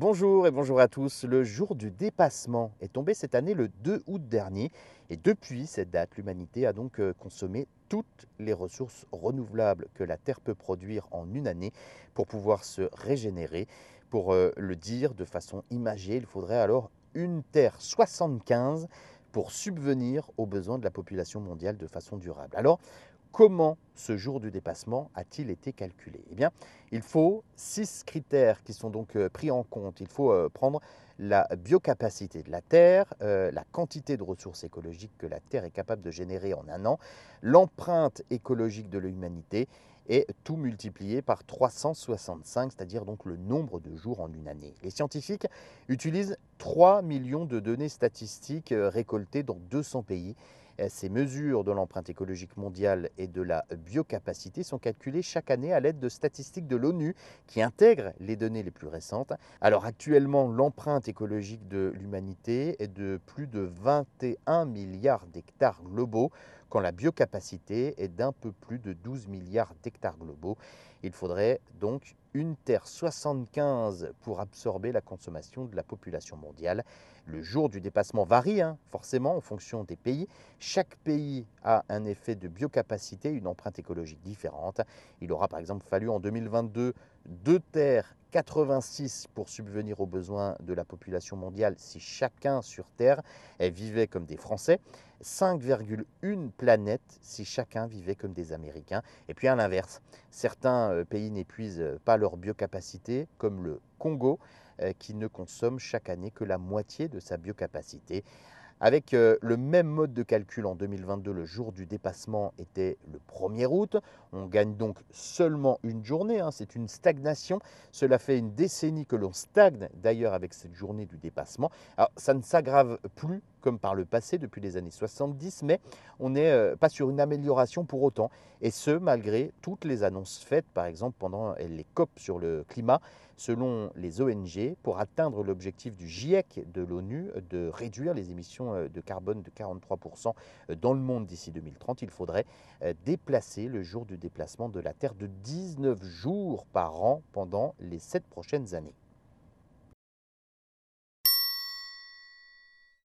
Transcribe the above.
Bonjour et bonjour à tous. Le jour du dépassement est tombé cette année le 2 août dernier et depuis cette date, l'humanité a donc euh, consommé toutes les ressources renouvelables que la Terre peut produire en une année pour pouvoir se régénérer. Pour euh, le dire de façon imagée, il faudrait alors une Terre 75 pour subvenir aux besoins de la population mondiale de façon durable. Alors, Comment ce jour du dépassement a-t-il été calculé? Eh il faut six critères qui sont donc euh, pris en compte. Il faut euh, prendre la biocapacité de la Terre, euh, la quantité de ressources écologiques que la Terre est capable de générer en un an, l'empreinte écologique de l'humanité et tout multiplié par 365, c'est-à-dire donc le nombre de jours en une année. Les scientifiques utilisent 3 millions de données statistiques récoltées dans 200 pays ces mesures de l'empreinte écologique mondiale et de la biocapacité sont calculées chaque année à l'aide de statistiques de l'ONU qui intègrent les données les plus récentes. Alors actuellement, l'empreinte écologique de l'humanité est de plus de 21 milliards d'hectares globaux quand la biocapacité est d'un peu plus de 12 milliards d'hectares globaux. Il faudrait donc une Terre 75 pour absorber la consommation de la population mondiale. Le jour du dépassement varie hein, forcément en fonction des pays. Chaque pays a un effet de biocapacité, une empreinte écologique différente. Il aura par exemple fallu en 2022 deux terres 86 pour subvenir aux besoins de la population mondiale si chacun sur Terre vivait comme des Français, 5,1 planètes si chacun vivait comme des Américains. Et puis à l'inverse, certains euh, pays n'épuisent pas leur biocapacité, comme le Congo, euh, qui ne consomme chaque année que la moitié de sa biocapacité. Avec euh, le même mode de calcul en 2022, le jour du dépassement était le 1er août. On gagne donc seulement une journée, hein. c'est une stagnation. Cela fait une décennie que l'on stagne d'ailleurs avec cette journée du dépassement. Alors ça ne s'aggrave plus comme par le passé depuis les années 70, mais on n'est euh, pas sur une amélioration pour autant. Et ce, malgré toutes les annonces faites, par exemple pendant les COP sur le climat, selon les ONG, pour atteindre l'objectif du GIEC de l'ONU de réduire les émissions euh, de carbone de 43% euh, dans le monde d'ici 2030, il faudrait déplacer le jour du déplacement de la Terre de 19 jours par an pendant les 7 prochaines années.